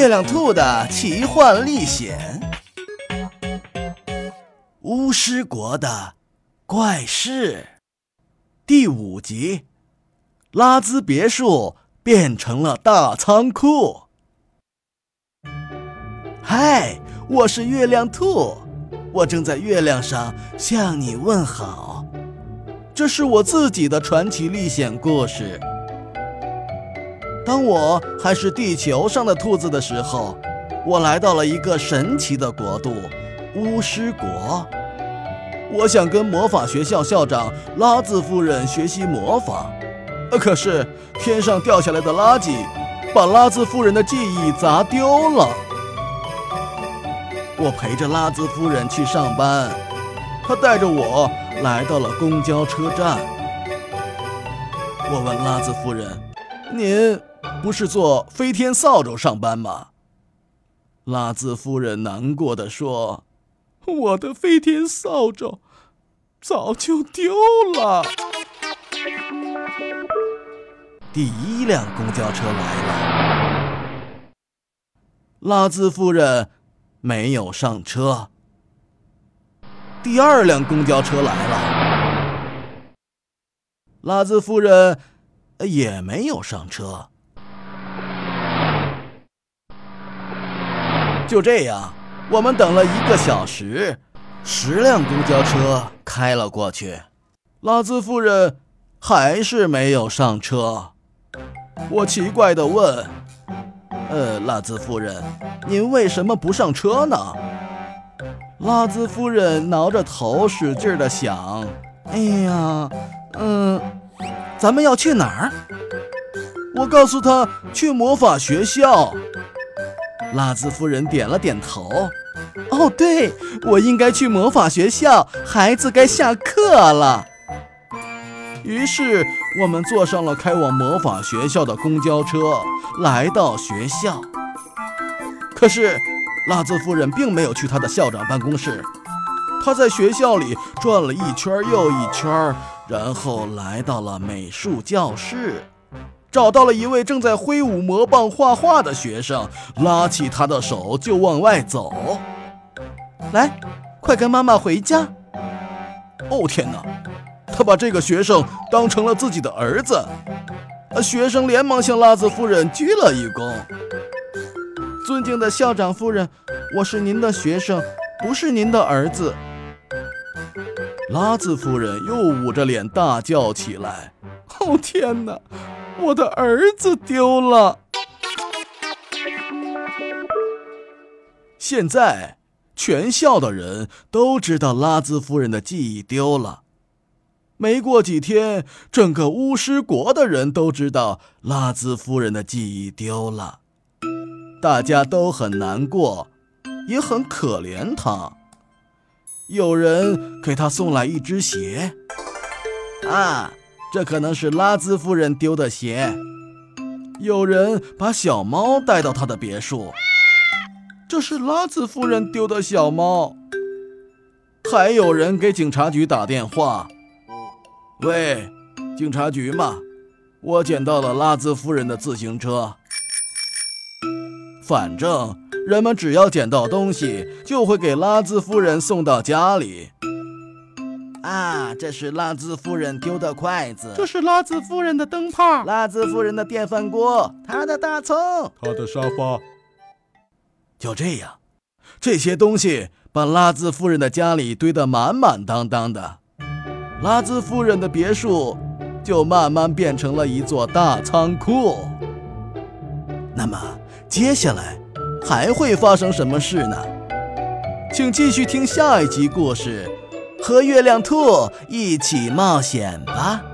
月亮兔的奇幻历险，巫师国的怪事，第五集，拉兹别墅变成了大仓库。嗨，我是月亮兔，我正在月亮上向你问好。这是我自己的传奇历险故事。当我还是地球上的兔子的时候，我来到了一个神奇的国度——巫师国。我想跟魔法学校校长拉兹夫人学习魔法，可是天上掉下来的垃圾把拉兹夫人的记忆砸丢了。我陪着拉兹夫人去上班，她带着我来到了公交车站。我问拉兹夫人：“您？”不是做飞天扫帚上班吗？拉兹夫人难过的说：“我的飞天扫帚早就丢了。”第一辆公交车来了，拉兹夫人没有上车。第二辆公交车来了，拉兹夫人也没有上车。就这样，我们等了一个小时，十辆公交车开了过去，拉兹夫人还是没有上车。我奇怪地问：“呃，拉兹夫人，您为什么不上车呢？”拉兹夫人挠着头，使劲地想：“哎呀，嗯，咱们要去哪儿？”我告诉他：“去魔法学校。”拉兹夫人点了点头。哦，对，我应该去魔法学校。孩子该下课了。于是我们坐上了开往魔法学校的公交车，来到学校。可是拉兹夫人并没有去她的校长办公室，她在学校里转了一圈又一圈，然后来到了美术教室。找到了一位正在挥舞魔棒画画的学生，拉起他的手就往外走。来，快跟妈妈回家！哦天哪，他把这个学生当成了自己的儿子。学生连忙向拉兹夫人鞠了一躬：“尊敬的校长夫人，我是您的学生，不是您的儿子。”拉兹夫人又捂着脸大叫起来：“哦天哪！”我的儿子丢了。现在，全校的人都知道拉兹夫人的记忆丢了。没过几天，整个巫师国的人都知道拉兹夫人的记忆丢了。大家都很难过，也很可怜她。有人给她送来一只鞋。啊。这可能是拉兹夫人丢的鞋。有人把小猫带到他的别墅，这是拉兹夫人丢的小猫。还有人给警察局打电话：“喂，警察局吗？我捡到了拉兹夫人的自行车。反正人们只要捡到东西，就会给拉兹夫人送到家里。”啊，这是拉兹夫人丢的筷子，这是拉兹夫人的灯泡，拉兹夫人的电饭锅，她的大葱，她的沙发。就这样，这些东西把拉兹夫人的家里堆得满满当当的，拉兹夫人的别墅就慢慢变成了一座大仓库。那么，接下来还会发生什么事呢？请继续听下一集故事。和月亮兔一起冒险吧。